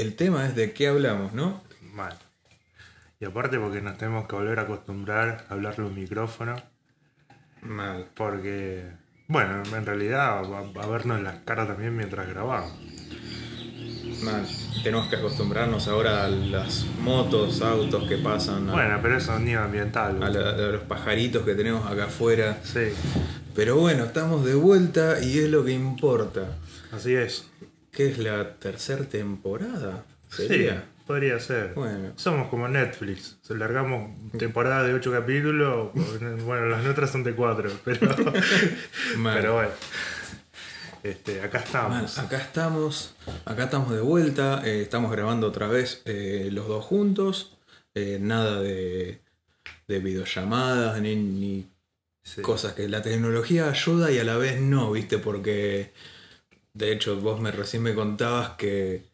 el tema es de qué hablamos, ¿no? Mal. Y aparte porque nos tenemos que volver a acostumbrar a hablarle un micrófono. Mal. Porque, bueno, en realidad a, a vernos las caras también mientras grabamos. Mal. Tenemos que acostumbrarnos ahora a las motos, autos que pasan, a, Bueno, pero es sonido ambiental. a la- a los pajaritos que tenemos acá afuera. Sí, Pero bueno, estamos de vuelta y es lo que importa. así es. ¿Qué es la tercera temporada? Sí, ¿Sería? podría ser. Bueno. Somos como Netflix. Se largamos temporada de 8 capítulos. Bueno, las nuestras son de 4, pero, pero bueno. Este, acá estamos. acá estamos, acá estamos de vuelta, eh, estamos grabando otra vez eh, los dos juntos, eh, nada de, de videollamadas ni, ni Sí. cosas que la tecnología ayuda y a la vez no, ¿viste? Porque de hecho vos me recién me contabas que,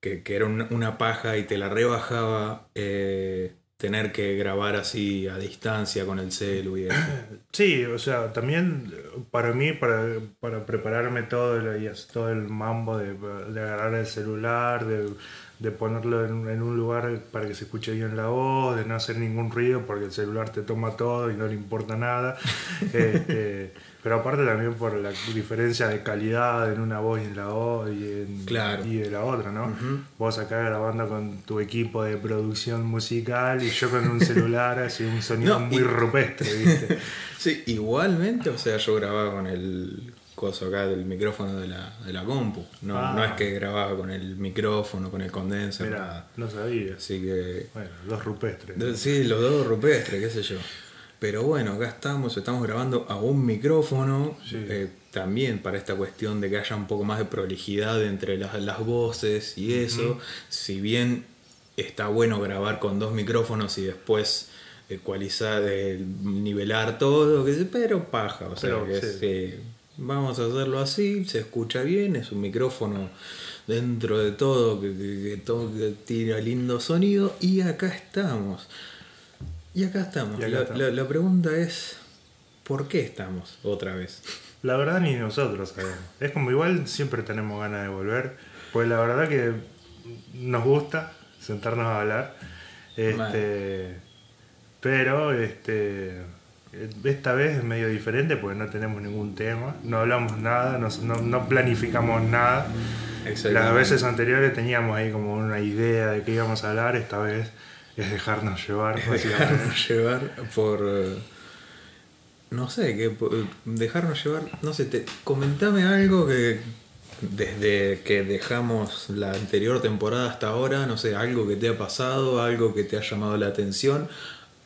que, que era una, una paja y te la rebajaba eh, tener que grabar así a distancia con el celu y eso. Sí, o sea, también eh, para mí, para, para prepararme todo el, todo el mambo de, de agarrar el celular, de, de ponerlo en, en un lugar para que se escuche bien la voz, de no hacer ningún ruido porque el celular te toma todo y no le importa nada. Este, pero aparte también por la diferencia de calidad en una voz y en la voz y, en- Claro. y de la otra, ¿no? Vos acá grabando con tu equipo de producción musical y yo con un celular, así un sonido No, muy y- rupestre, ¿viste? Sí, igualmente, o sea, yo grababa con el coso acá del micrófono de la, de la compu. No, Ah. no es que grababa con el micrófono, con el condenser, Mira, nada. no sabía. Así que. Bueno, dos rupestres. Sí, los dos rupestres, qué sé yo. Pero bueno, acá estamos, estamos grabando a un micrófono. Sí. eh, también para esta cuestión de que haya un poco más de prolijidad entre las, las voces y eso. Si bien está bueno grabar con dos micrófonos y después ecualizar, eh, nivelar todo, pero paja. O sea, Pero, que sí. eh, vamos a hacerlo así, se escucha bien, es un micrófono dentro de todo que, que- que todo que tira lindo sonido y acá estamos. Y acá estamos. Y acá la, estamos. la- la pregunta es, ¿por qué estamos otra vez? La verdad ni nosotros sabemos. Es como igual siempre tenemos ganas de volver. Pues la verdad que nos gusta sentarnos a hablar. Este, pero este esta vez es medio diferente porque no tenemos ningún tema, no hablamos nada, no, no- no planificamos nada. Las veces anteriores teníamos ahí como una idea de qué íbamos a hablar, esta vez es dejarnos llevar, dejarnos llevar por eh, no sé que dejarnos llevar no sé te comentame algo que desde que dejamos la anterior temporada hasta ahora no sé algo que te ha pasado algo que te ha llamado la atención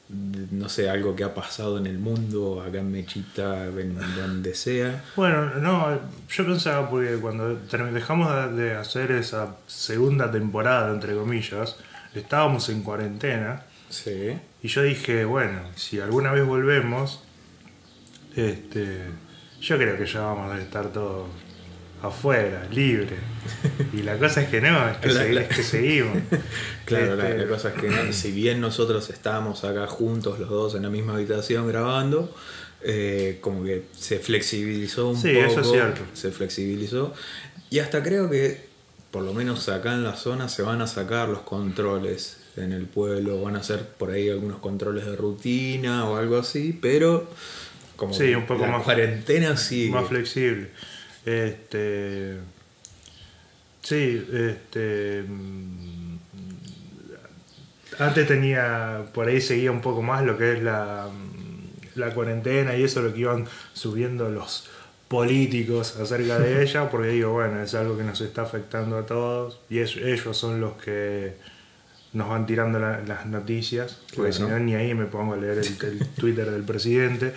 no sé algo que ha pasado en el mundo acá en Mechita en donde sea. Bueno, no, yo pensaba porque cuando term- dejamos de de hacer esa segunda temporada, entre comillas, estábamos en cuarentena sí y yo dije, bueno, si alguna vez volvemos, este, yo creo que ya vamos a estar todos afuera, libre. Y la cosa es que no, es que, La- segui- la- es que seguimos. Claro, la, Este, la cosa es que no- si bien nosotros estábamos acá juntos los dos en la misma habitación grabando, eh, como que se flexibilizó un Sí, poco. eso es cierto. Se flexibilizó. Y hasta creo que, por lo menos acá en la zona, se van a sacar los controles en el pueblo. Van a hacer por ahí algunos controles de rutina o algo así, pero como Sí, un poco la más- cuarentena sigue. más flexible. Este. Sí, este. mm, Antes tenía. Por ahí seguía un poco más lo que es la, mm, la cuarentena y eso, lo que iban subiendo los políticos acerca de ella, porque digo, bueno, es algo que nos está afectando a todos y es- ellos son los que nos van tirando la- las noticias, porque si no, ni ahí me pongo a leer el, el Twitter del presidente.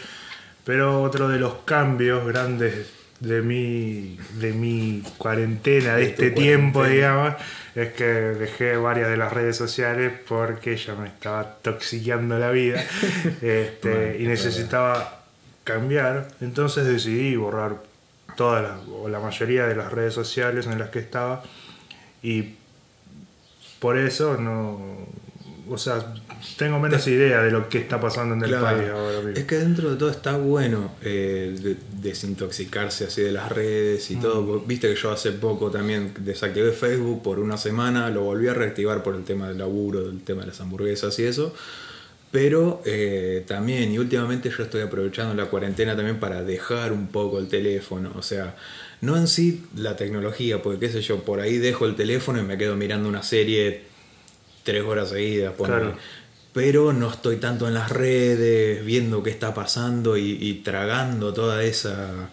Pero otro de los cambios grandes de mi, de mi cuarentena, de, De este tiempo, cuarentena. digamos, es que dejé varias de las redes sociales porque ya me estaba toxiqueando la vida este, Bueno, y necesitaba cambiar. Entonces decidí borrar todas las, o la mayoría de las redes sociales en las que estaba y por eso no, o sea, tengo menos idea de lo que está pasando en el Claro. país ahora mismo. Es que dentro de todo está bueno eh, de- desintoxicarse así de las redes y Mm. todo. Viste que yo hace poco también desactivé Facebook por una semana, lo volví a reactivar por el tema del laburo, del tema de las hamburguesas y eso. Pero eh, también, y últimamente yo estoy aprovechando la cuarentena también para dejar un poco el teléfono. O sea, no en sí la tecnología, porque qué sé yo, por ahí dejo el teléfono y me quedo mirando una serie tres horas seguidas. Claro. Pero no estoy tanto en las redes, viendo qué está pasando y, y tragando toda esa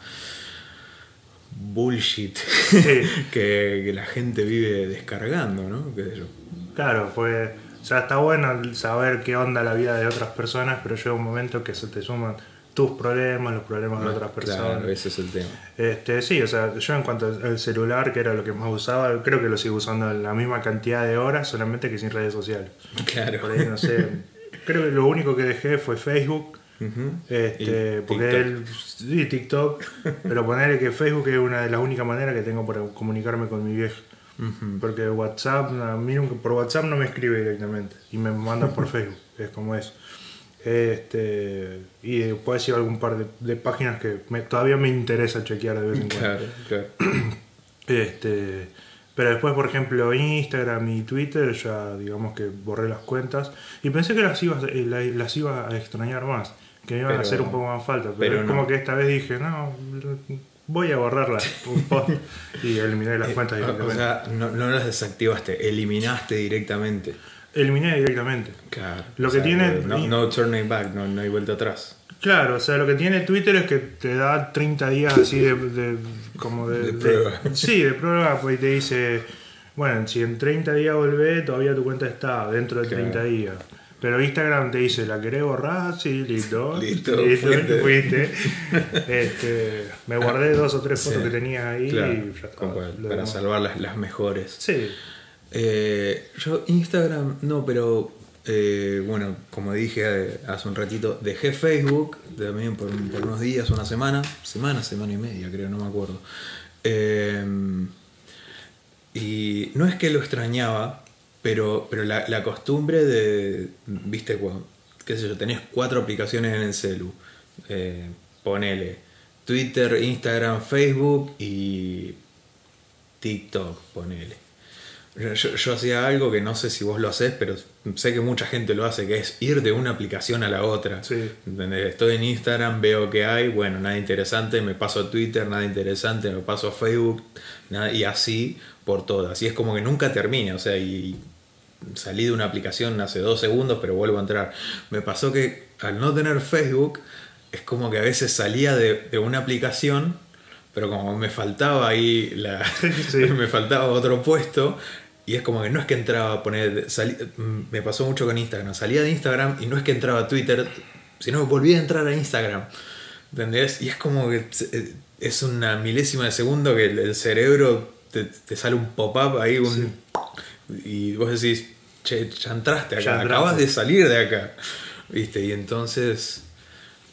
bullshit que, que la gente vive descargando, ¿no? Qué sé yo. Claro, pues, o sea, está bueno saber qué onda la vida de otras personas, pero llega un momento que se te suman tus problemas, los problemas de otras personas. Claro, ese es el tema. Este, sí, o sea, yo en cuanto al celular, que era lo que más usaba, creo que lo sigo usando la misma cantidad de horas, solamente que sin redes sociales. Claro. Por ahí, no sé, creo que lo único que dejé fue Facebook, este, porque TikTok. él, sí, TikTok, pero ponerle que Facebook es una de las únicas maneras que tengo para comunicarme con mi vieja. Porque WhatsApp, a mí por WhatsApp no me escribe directamente y me manda por Facebook, es como eso. Este, y después sigo algún par de, de páginas que me- todavía me interesa chequear de vez en cuando. Claro, claro. Este, pero después, por ejemplo, Instagram y Twitter, ya digamos que borré las cuentas y pensé que las iba, a- eh, la- las iba a extrañar más, que me iban Pero- a hacer un poco más falta. Pero, pero es no. como que esta vez dije, no, voy a borrarlas y eliminé las cuentas Eh, O- O directamente. sea, no, no las desactivaste, eliminaste directamente. eliminé directamente. Claro. Lo O que sea, tiene- No, no turning back, no, no hay vuelta atrás. Claro, o sea, lo que tiene Twitter es que te da 30 días así de, de- como de, De prueba. sí, de prueba, pues y te dice, bueno, si en 30 días volvés, todavía tu cuenta está dentro de Claro. 30 días. Pero Instagram te dice, ¿la querés borrar? Sí, listo. Listo, listo, fuiste. fuiste. Este, me guardé dos o tres fotos Sí. que tenías ahí Claro, y ya está. como para, salvar las, las mejores. Sí, Eh, yo Instagram, no, pero eh, bueno, como dije hace un ratito, dejé Facebook también por, por unos días, una semana, semana, semana y media creo, no me acuerdo. Eh, y no es que lo extrañaba, pero, pero la, la costumbre de, viste, qué sé yo, tenés cuatro aplicaciones en el celu, eh, ponele Twitter, Instagram, Facebook y TikTok, ponele. Yo, yo hacía algo que no sé si vos lo haces, pero sé que mucha gente lo hace, que es ir de una aplicación a la otra. Sí. Estoy en Instagram, veo que hay, bueno, nada interesante, me paso a Twitter, nada interesante, me paso a Facebook, nada, y así por todas. Y es como que nunca termina, o sea, y salí de una aplicación hace dos segundos, pero vuelvo a entrar. Me pasó que al no tener Facebook, es como que a veces salía de, de una aplicación, pero como me faltaba ahí, la, Sí. me faltaba otro puesto, y es como que no es que entraba a poner, salí- me pasó mucho con Instagram, salía de Instagram y no es que entraba a Twitter, sino que volvía a entrar a Instagram, ¿entendés? Y es como que eh, es una milésima de segundo que el, cerebro te, te sale un pop-up ahí, un, y vos decís, che, ya entraste acá, Ya entraste. acabas de salir de acá, ¿viste? Y entonces,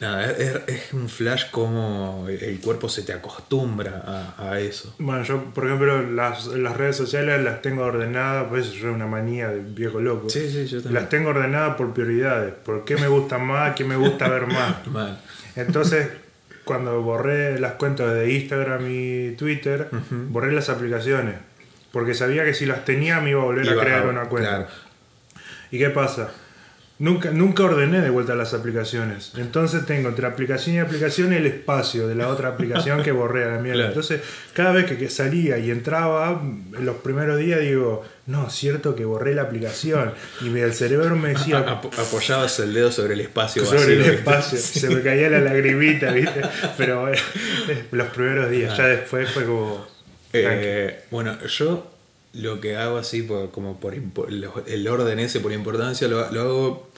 nada, es, es un flash como el cuerpo se te acostumbra a, a eso. Bueno, yo, por ejemplo, las, las redes sociales las tengo ordenadas, pues eso es una manía de viejo loco. Sí, sí, yo también. Las tengo ordenadas por prioridades, por qué me gusta más, qué me gusta ver más. Entonces, cuando borré las cuentas de Instagram y Twitter, borré las aplicaciones, porque sabía que si las tenía me iba a volver Iba a crear a- una cuenta. claro. ¿Y qué pasa? Nunca, nunca ordené de vuelta las aplicaciones. Entonces tengo entre aplicación y aplicación el espacio de la otra aplicación que borré a la mierda. Claro. Entonces, cada vez que, que salía y entraba, en los primeros días digo, no, cierto que borré la aplicación. Y el cerebro me decía, A- apoyabas el dedo sobre el espacio sobre el espacio. Se me caía la lagrimita, ¿viste? Pero bueno, los primeros días. Ya después fue como. Eh, bueno, yo lo que hago así, por, como por el orden ese por importancia, lo, lo hago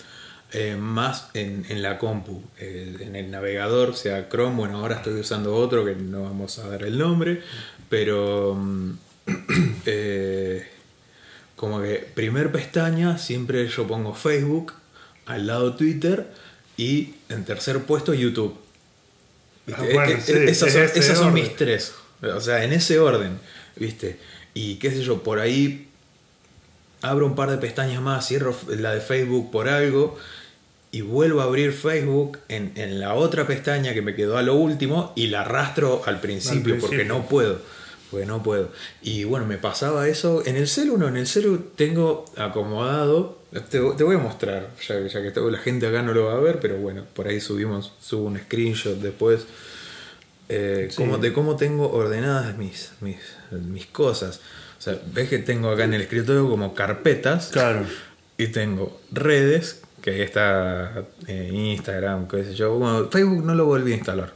eh, más en, en la compu, eh, en el navegador, sea Chrome, bueno, ahora estoy usando otro que no vamos a dar el nombre, pero mm, eh, como que primer pestaña, siempre yo pongo Facebook, al lado Twitter y en tercer puesto YouTube. Ah, bueno, sí, esas es son, esas mis tres. O sea, en ese orden, ¿viste? Y qué sé yo, por ahí abro un par de pestañas más, cierro la de Facebook por algo y vuelvo a abrir Facebook en, en la otra pestaña que me quedó a lo último y la arrastro al principio, Al porque no puedo. Porque no puedo. Y bueno, me pasaba eso. En el celu no, en el celu tengo acomodado. Te, te voy a mostrar, ya, ya que la gente acá no lo va a ver, pero bueno, por ahí subimos, subo un screenshot después. Eh, Sí. como, de cómo tengo ordenadas mis, mis, mis cosas. O sea, ves que tengo acá en el escritorio como carpetas. Claro. Y tengo redes, que está eh, Instagram, qué sé yo. Bueno, Facebook no lo volví a instalar.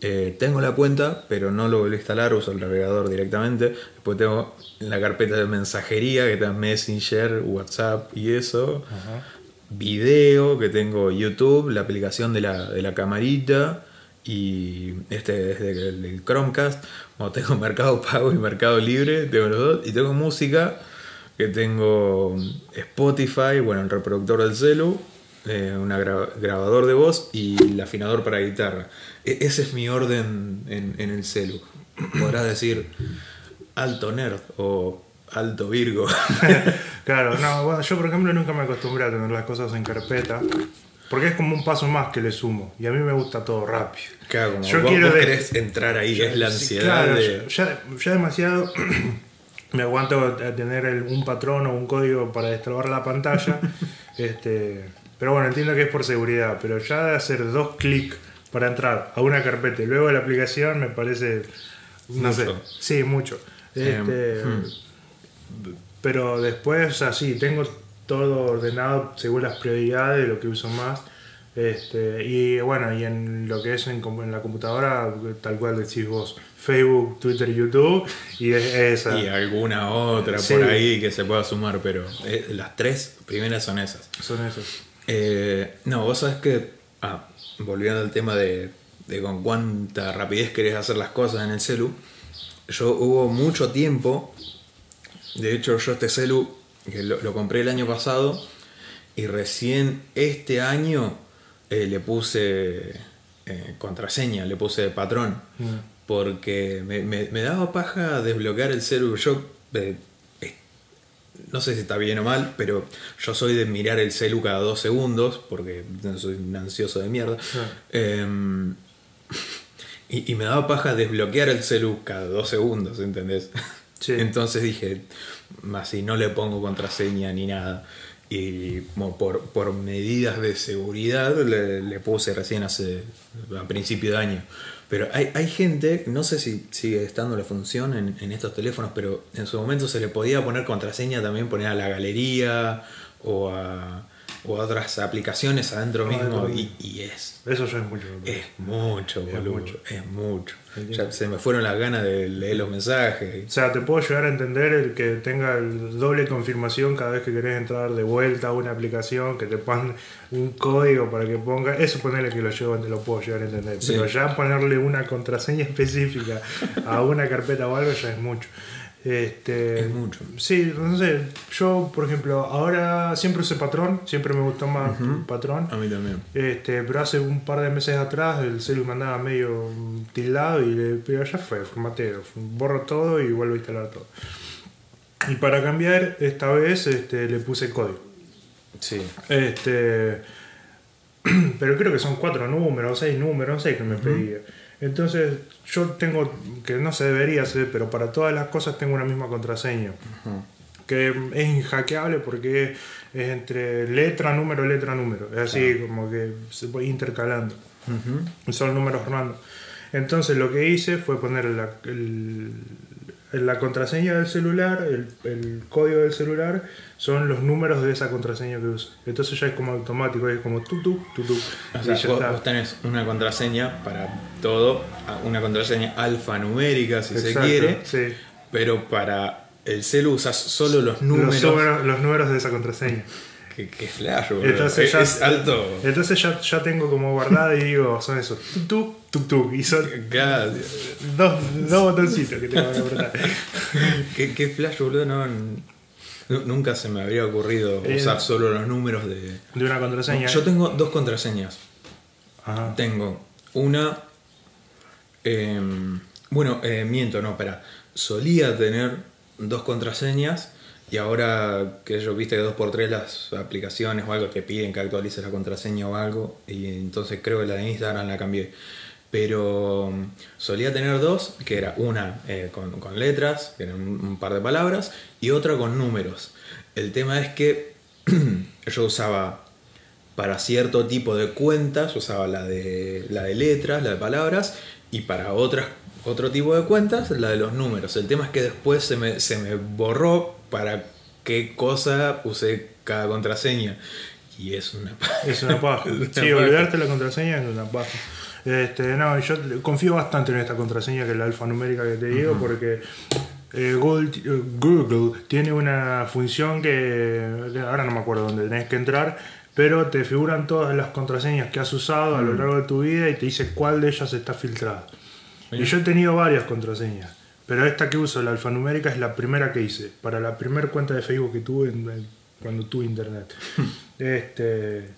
Eh, tengo la cuenta, pero no lo volví a instalar, uso el navegador directamente. Después tengo la carpeta de mensajería, que está Messenger, WhatsApp y eso. Ajá. Video, que tengo YouTube, la aplicación de la, de la camarita y este es del, del Chromecast. Bueno, tengo Mercado Pago y Mercado Libre, tengo los dos. Y tengo música, que tengo Spotify, bueno, el reproductor del celu, eh, un grabador de voz y el afinador para guitarra. E- ese es mi orden en, en el celu. Podrás decir alto nerd o alto virgo. Claro, no, bueno, yo por ejemplo nunca me acostumbré a tener las cosas en carpeta. Porque es como un paso más que le sumo. Y a mí me gusta todo rápido. Claro, como Yo vos, quiero vos de- querés entrar ahí, es la ansiedad claro, de... ya, ya demasiado me aguanto a tener el- un patrón o un código para destrabar la pantalla. este, pero bueno, entiendo que es por seguridad. Pero ya de hacer dos clics para entrar a una carpeta y luego a la aplicación me parece. No sé. Mucho. Sí, mucho. Eh, Este, hmm. Pero después, o sea, sí, tengo todo ordenado según las prioridades de lo que uso más. Este, y bueno, y en lo que es en, en la computadora, tal cual decís vos, Facebook, Twitter, YouTube, y es esa. Y alguna otra Sí. por ahí que se pueda sumar, pero eh, las tres primeras son esas. Son esas. Eh, no, vos sabés que, ah, volviendo al tema de, de con cuánta rapidez querés hacer las cosas en el celu, yo hubo mucho tiempo, de hecho yo este celu, que lo, lo compré el año pasado, y recién este año eh, le puse eh, contraseña, le puse patrón, Mm. porque me, me- me daba paja desbloquear el celu. Yo eh, no sé si está bien o mal, pero yo soy de mirar el celu cada dos segundos, porque soy un ansioso de mierda. Em, y, y me daba paja desbloquear el celu cada dos segundos, ¿entendés? Entonces dije, si no le pongo contraseña ni nada. Y por, por medidas de seguridad le, le puse recién hace a principio de año. Pero hay, hay gente, no sé si sigue estando la función en, en estos teléfonos, pero en su momento se le podía poner contraseña también, poner a la galería o a, o a otras aplicaciones adentro Ah, mismo. Y, y es, Eso ya es mucho. es mucho, Es boludo. mucho. Es mucho. Ya se me fueron las ganas de leer los mensajes. O sea, te puedo llegar a entender el que tenga el doble confirmación cada vez que querés entrar de vuelta a una aplicación, que te pongan un código para que ponga. Eso ponerle que lo llevo, te lo puedo llegar a entender. Sí. Pero ya ponerle una contraseña específica a una carpeta o algo ya es mucho. Este, Es mucho. Sí, no sé. Yo, por ejemplo, ahora siempre usé patrón, siempre me gustó más patrón. A mí también. Este, pero hace un par de meses atrás el celu me andaba medio tildado y le pero ya fue, formatero, borro todo y vuelvo a instalar todo. Y para cambiar, esta vez este, le puse código. Sí. Este, pero creo que son cuatro números, seis números, no sé qué me pedía. Entonces, yo tengo, que no se debería hacer, pero para todas las cosas tengo una misma contraseña. Que es inhackeable porque es entre letra, número, letra, número. Es así como que se puede intercalando. Son números random. Entonces lo que hice fue poner la, el- la contraseña del celular, el, el código del celular, son los números de esa contraseña que uso. Entonces ya es como automático, es como tutu, tutu. O y sea, ya vos, tenés una contraseña para todo, una contraseña alfanumérica si se quiere, sí. pero para el celu usas solo los números. Los, números, los números de esa contraseña. Que, que flash, boludo. Entonces es, ya, es alto. Entonces ya, ya tengo como guardada y digo, son esos tutu, tutu. Y son dos, dos botoncitos que tengo que apretar. ¿Qué, qué flash, boludo. No, nu- nunca se me habría ocurrido Eh, usar solo los números de. De una contraseña. Yo tengo dos contraseñas. Ajá. Tengo una. em, bueno, eh, miento, no, espera. Solía tener dos contraseñas Y ahora que yo viste que dos por tres las aplicaciones o algo te piden que actualices la contraseña o algo, y entonces creo que la de Instagram la cambié. Pero mm, solía tener dos, que era una eh, con, con, letras, que eran un, par de palabras, y otra con números. El tema es que yo usaba para cierto tipo de cuentas, usaba la de, la de letras, la de palabras, y para otras, otro tipo de cuentas, la de los números. El tema es que después se me, se me borró para qué cosa usé cada contraseña. Y es una paja. Es una paja. sí, olvidarte la contraseña es una paja. Este, no, yo confío bastante en esta contraseña que es la alfanumérica que te digo, porque eh, Google, Google, tiene una función que ahora no me acuerdo dónde tenés que entrar, pero te figuran todas las contraseñas que has usado a lo largo de tu vida y te dice cuál de ellas está filtrada. Y yo he tenido varias contraseñas, pero esta que uso, la alfanumérica, es la primera que hice, para la primera cuenta de Facebook que tuve cuando tuve internet. este,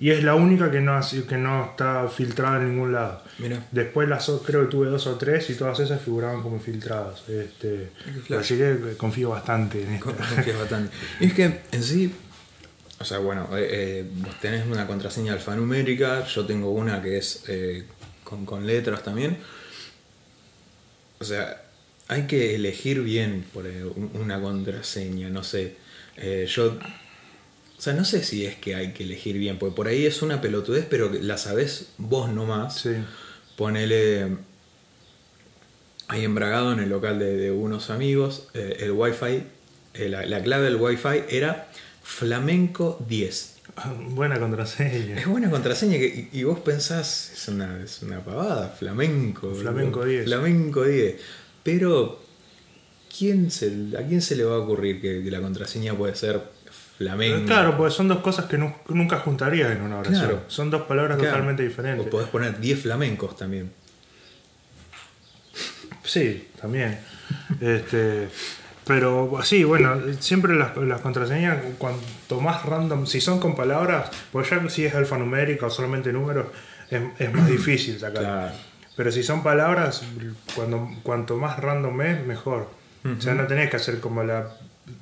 y es la única que no, que no está filtrada en ningún lado. Después las creo que tuve dos o tres y todas esas figuraban como filtradas. Este, así que confío bastante en esto. Confío bastante. Y es que en sí, o sea, bueno, eh, eh, vos tenés una contraseña alfanumérica, yo tengo una que es eh, con, con letras también. O sea, hay que elegir bien por una contraseña, no sé. yo o sea, no sé si es que hay que elegir bien, porque por ahí es una pelotudez, pero la sabes vos nomás. Sí. Ponele ahí embragado en el local de, unos amigos, eh, el wifi, eh, la, clave del wifi era flamenco 10. Buena contraseña. Es buena contraseña y, vos pensás, es una, es una pavada, flamenco. Flamenco 10. Flamenco 10. Pero, ¿quién se, ¿a quién se le va a ocurrir que la contraseña puede ser Claro, pues son dos cosas que nunca juntarías en una oración. Son dos palabras totalmente diferentes. O podés poner 10 flamencos también. Sí, también. este, pero sí, bueno, siempre las, contraseñas, cuanto más random, si son con palabras, pues ya si es alfanumérica o solamente números, es, más difícil sacar. Pero si son palabras, cuando, cuanto más random es, mejor. O sea, no tenés que hacer como la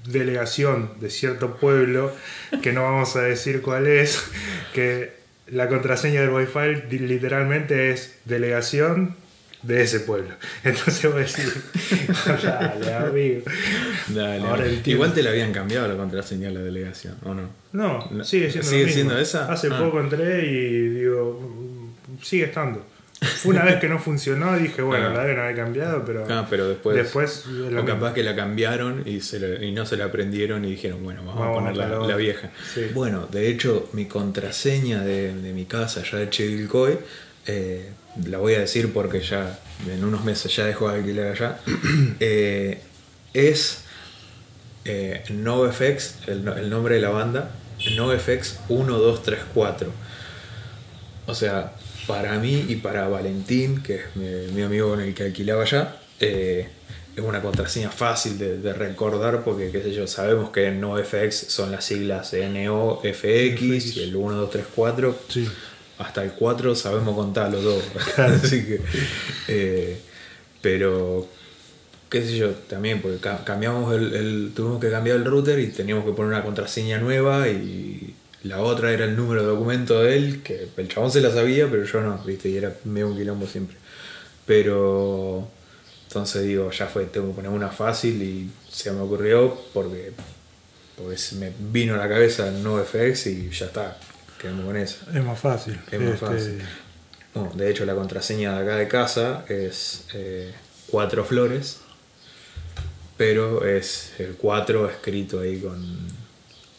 delegación de cierto pueblo, que no vamos a decir cuál es, que la contraseña del Wi-Fi literalmente es delegación de ese pueblo. Entonces voy a decir, dale, amigo. Igual te la habían cambiado la contraseña de la delegación, ¿o no? No, sigue siendo, ¿Sigue siendo esa. Hace ah. poco entré y digo, sigue estando. Fue una vez que no funcionó, dije, bueno, la deben haber cambiado, pero, ah, pero después, después o capaz que la cambiaron y, se y no se la aprendieron y dijeron, bueno, vamos, a poner la, vieja. Bueno, de hecho, mi contraseña de, mi casa ya de Chivilcoy, eh, la voy a decir porque ya en unos meses ya dejo de alquilar allá, eh, es eh, NoFX, el, el nombre de la banda, NoFX 1234. O sea, para mí y para Valentín, que es mi, amigo con el que alquilaba allá, eh, es una contraseña fácil de, recordar porque, qué sé yo, sabemos que NoFX son las siglas NOFX y el 1, 2, 3, 4. Hasta el 4 sabemos contar los dos. Así que, eh, pero, qué sé yo, también, porque cambiamos el, tuvimos que cambiar el router y teníamos que poner una contraseña nueva y la otra era el número de documento de él, que el chabón se la sabía, pero yo no, ¿viste? Y era medio un quilombo siempre. Pero. Entonces digo, ya fue, tengo que poner una fácil y se me ocurrió porque, pues me vino a la cabeza el NoFX y ya está, quedamos con eso. Es más fácil. Es más este, fácil. de hecho, la contraseña de acá de casa es eh, cuatro flores, pero es el 4 escrito ahí con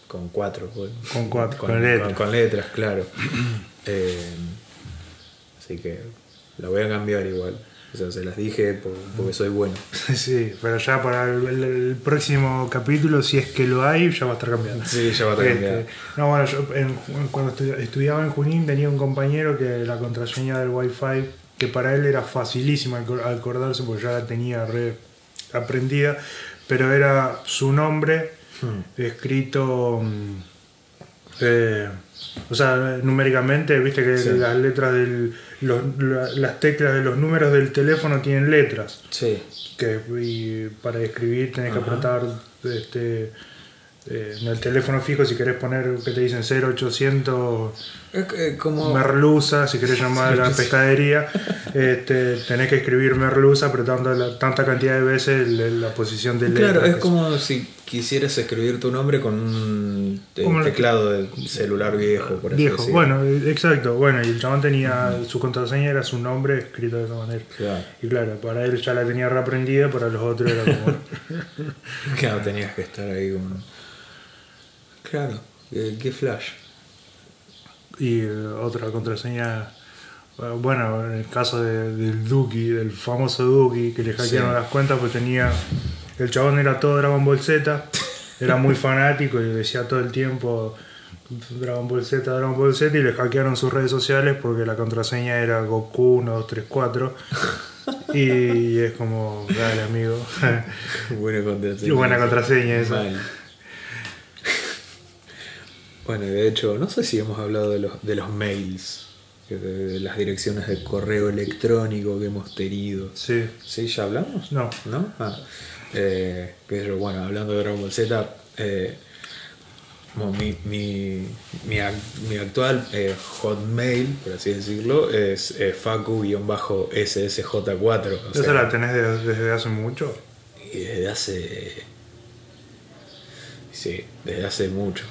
con cuatro. Con, cuatro, con, letras. claro. Eh, así que la voy a cambiar igual. O sea, se las dije porque soy bueno. Sí, pero ya para el, próximo capítulo, si es que lo hay, ya va a estar cambiando. Sí, ya va a estar este, cambiando. No, bueno, yo cuando estudiaba en Junín tenía un compañero que la contraseña del Wi-Fi, que para él era facilísima acordarse porque ya la tenía re aprendida, pero era su nombre Hmm. escrito mm, Eh, o sea, numéricamente, viste que las letras del. las teclas de los números del teléfono tienen letras. Sí. Que y para escribir tenés que apretar este, eh, en el teléfono fijo si querés poner que te dicen 0800 como... merluza, si querés llamar a la pescadería, este, tenés que escribir merluza apretando la, tanta cantidad de veces la, posición del Claro, es como si quisieras escribir tu nombre con un teclado de celular viejo, por Viejo, bueno, exacto. Bueno, y el chabón tenía su contraseña, era su nombre escrito de esa manera. Y claro, para él ya la tenía reaprendida, para los otros era como. claro, tenías que estar ahí como. Claro, qué flash. Y eh, otra contraseña, eh, bueno, en el caso del Duki, del famoso Duki, que le hackearon las cuentas, pues tenía. El chabón era todo Dragon Ball Z, era muy fanático y decía todo el tiempo Dragon Ball Z, Dragon Ball Z, y le hackearon sus redes sociales porque la contraseña era Goku 1234. y es como, dale amigo. buena contraseña. buena contraseña esa. Bueno, de hecho, no sé si hemos hablado de los, de los mails, de las direcciones de correo electrónico que hemos tenido. Sí. ¿Sí? ¿Ya hablamos? No. ¿No? Ah. Eh, pero bueno, hablando de Dragon Ball Z, eh, mi, mi, mi, actual eh, hotmail, por así decirlo, es facu-ssj4. ¿Esa la tenés desde hace mucho? Y desde hace. Sí, desde hace mucho.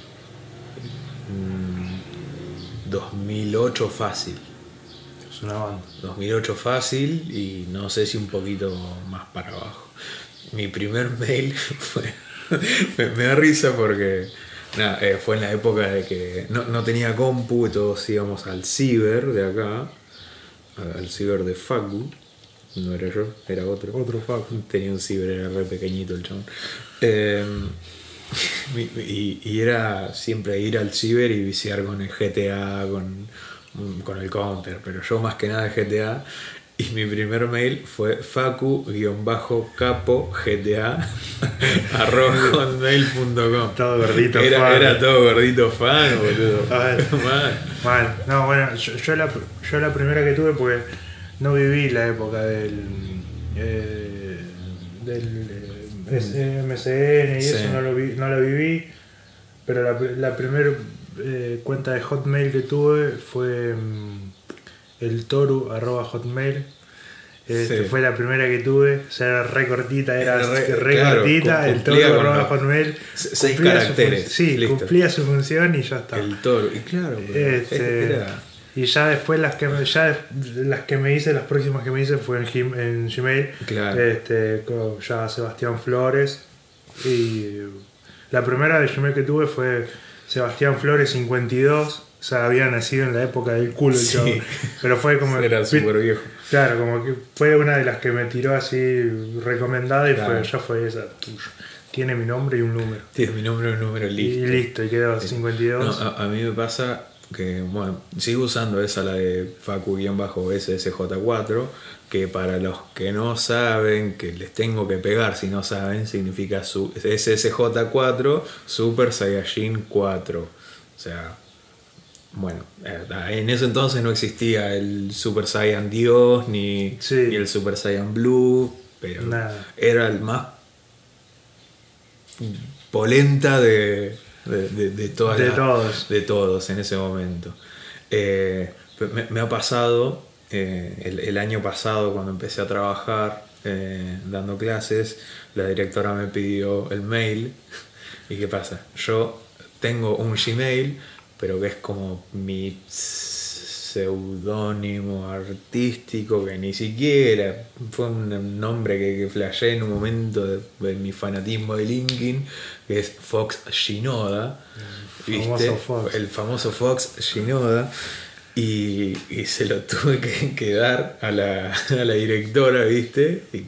2008 mm, fácil. Es una banda. 2008 fácil y no sé si un poquito más para abajo. Mi primer mail fue. me, da risa porque. Eh, fue en la época de que no, tenía compu y todos íbamos al ciber de acá, al ciber de Facu. No era yo, era otro. Otro Facu. Tenía un ciber, era re pequeñito el chabón. Eh, y, era siempre ir al ciber y viciar con el GTA, con, con el counter, pero yo más que nada GTA. Y mi primer mail fue facu-capo GTA Todo gordito era, fan. Era todo gordito fan, boludo. Mal. No, bueno, yo, la, yo la primera que tuve porque no viví la época del. Eh, del MCN y eso no lo, vi, no lo viví, pero la, la primera eh, cuenta de Hotmail que tuve fue mm, el toru arroba hotmail. Este, Fue la primera que tuve, o sea, era re cortita, era, re, cortita, el toru arroba hotmail. Seis caracteres. sí, cumplía su función y ya está. El toru, y claro, este, y ya después las que me, ya las que me hice, las próximas que me hice fue en, en Gmail. Este, con ya Sebastián Flores. Y la primera de Gmail que tuve fue Sebastián Flores 52. O sea, había nacido en la época del culo el Pero fue como. Era súper viejo. Claro, como que fue una de las que me tiró así recomendada y fue, ya fue esa. Tiene mi nombre y un número. Tiene mi nombre y un número, listo. Y listo, y quedó 52. a, mí me pasa que bueno, sigo usando esa la de Facu-SSJ4, que para los que no saben, que les tengo que pegar si no saben, significa su, SSJ4 Super Saiyajin 4. O sea, bueno, eh, en ese entonces no existía el Super Saiyan Dios ni, el Super Saiyan Blue, pero era el más polenta de, de, de, todos. de todos en ese momento. Eh, me, ha pasado eh, el, año pasado cuando empecé a trabajar eh, dando clases, la directora me pidió el mail. ¿Y qué pasa? Yo tengo un Gmail, pero que es como mi seudónimo artístico que ni siquiera fue un nombre que, que flashé en un momento de, mi fanatismo de LinkedIn, que es Fox Shinoda. El famoso Fox, el famoso Fox Shinoda. Y, se lo tuve que, dar a la, a la directora, ¿viste? Y,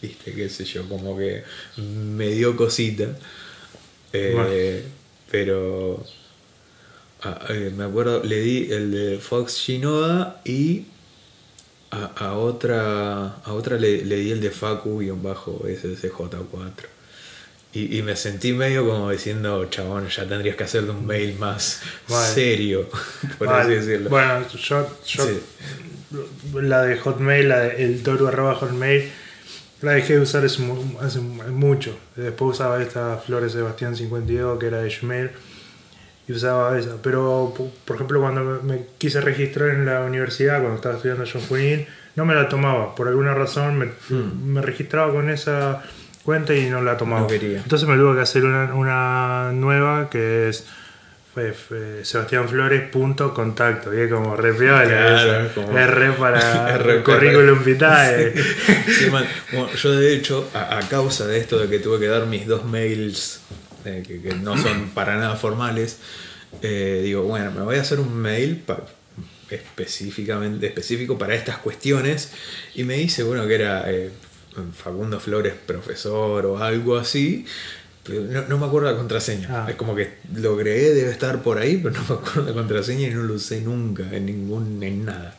¿viste? qué sé yo, como que me dio cosita. Eh, pero Ah, eh, me acuerdo, le di el de Fox Shinoda y a, otra a otra le, di el de Facu-SSJ4. Y, y me sentí medio como diciendo, chabón, ya tendrías que hacer un mail más Vale. serio, por Vale. así decirlo. Bueno, yo, yo Sí. la de Hotmail, la de el Toru arroba Hotmail, la dejé de usar hace, hace mucho. Después usaba esta Flores Sebastián 52, que era de Gmail, y usaba esa. Pero, po- por ejemplo, cuando me, quise registrar en la universidad, cuando estaba estudiando John Fuin, no me la tomaba. Por alguna razón me, me registraba con esa cuenta y no la tomaba. Hmm. No quería. Entonces me tuve que hacer una, una nueva que es sebastianflores.contacto y es como re piola Claro, como- es re para Es re- el currículum vitae Sí, man. Bueno, yo de hecho, a, a causa de esto de que tuve que dar mis dos mails eh, que, que no son para nada formales, eh, digo, bueno, me voy a hacer un mail pa- específicamente específico para estas cuestiones y me dice, bueno, que era eh, Facundo Flores profesor o algo así. pero No, no me acuerdo la contraseña. Ah. Es como que lo agregué, debe estar por ahí, pero no me acuerdo la contraseña y no lo usé nunca, en ningún, en nada.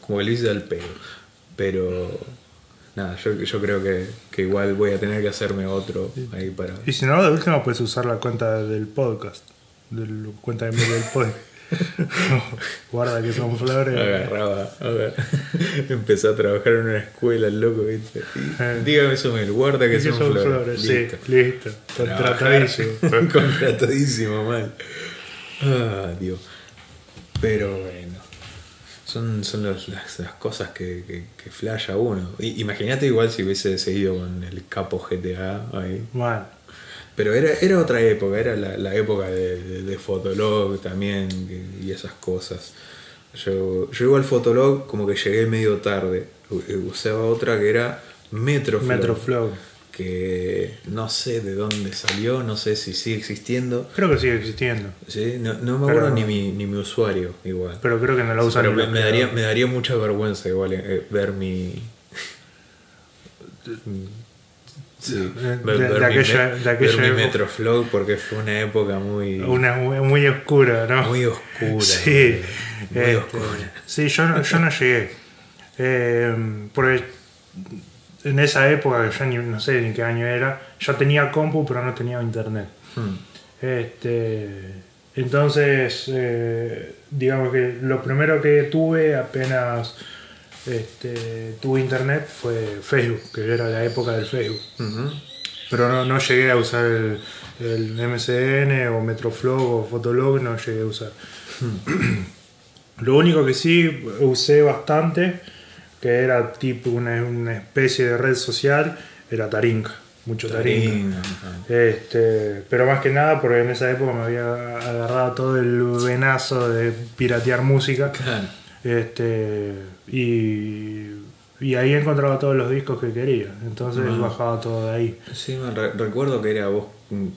Como que lo hice al pedo. Pero nada, yo, yo creo que, que igual voy a tener que hacerme otro ahí para. y si no de última puedes usar la cuenta del podcast de la cuenta de mail del podcast guarda que son flores Agarraba, a ver, empecé a trabajar en una escuela, el loco, ¿viste? Y, Eh. dígame eso, me guarda que que son, flores. flores, Listo. sí listo contratadísimo. Contratadísimo, mal. Ah, Dios. Pero bueno. Son, son los- las, las cosas que, que, que flasha uno. Imagínate igual si hubiese seguido con el capo GTA ahí. bueno Pero era, era otra época, era la, la época de, de, de Fotolog también y, esas cosas. Yo, yo igual Fotolog como que llegué medio tarde. U- Usaba otra que era Metroflow. Metroflow Que no sé de dónde salió, no sé si sigue existiendo. creo que sigue existiendo ¿sí? No, no me Pero- acuerdo ni, mi, ni mi usuario igual. pero creo que no la usan Pero me, daría, me daría mucha vergüenza igual eh, ver mi... Sí, ver, de- ver de mi aquella- de aquella ver mi época. Metroflow porque fue una época muy, una muy, muy oscura no muy oscura. Sí, muy este, oscura. sí yo, no, yo no llegué. Eh, porque en esa época, que yo ni, no sé ni qué año era, yo tenía compu pero no tenía internet. Hmm. Este, entonces, eh, digamos que lo primero que tuve apenas este, tuve internet fue Facebook, que era la época del Facebook. Pero no, no llegué a usar el, el MCN o Metroflow o Fotolog, no llegué a usar. Lo único que sí usé bastante, que era tipo una, una especie de red social, era Taringa. Mucho Taringa. Este, pero más que nada porque en esa época me había agarrado todo el venazo de piratear música. Claro. Este, y, y ahí encontraba todos los discos que quería. Entonces bajaba todo de ahí. Sí, me re- recuerdo que era vos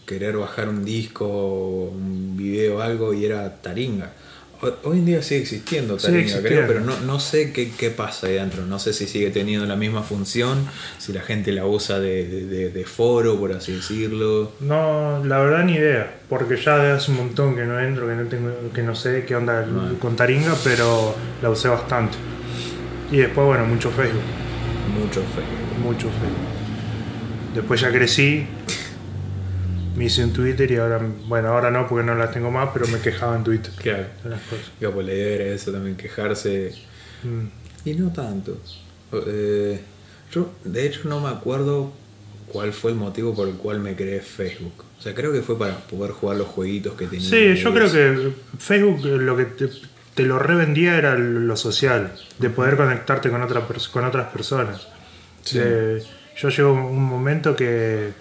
querer bajar un disco, un video o algo y era Taringa. Ho- Hoy en día sigue existiendo Taringa, creo, pero no, no sé qué, qué pasa ahí dentro. No sé si sigue teniendo la misma función, si la gente la usa de, de- foro, por así decirlo. No, la verdad ni idea, porque ya de hace un montón que no entro, que no tengo, que no sé qué onda con Taringa, pero la usé bastante. Y después, bueno, mucho Facebook, Mucho feo. mucho Facebook. Después ya crecí, me hice un Twitter y ahora, bueno, ahora no porque no la tengo más, pero me quejaba en Twitter Claro. de las cosas. Pues la idea era eso también, quejarse. Mm. Y no tanto. Eh, yo, de hecho, no me acuerdo cuál fue el motivo por el cual me creé Facebook. O sea, creo que fue para poder jugar los jueguitos que tenía. Sí, yo creo que Facebook eh, lo que te, te lo revendía era lo social, de poder conectarte con, otra con otras personas. Sí. De- yo llegó un momento que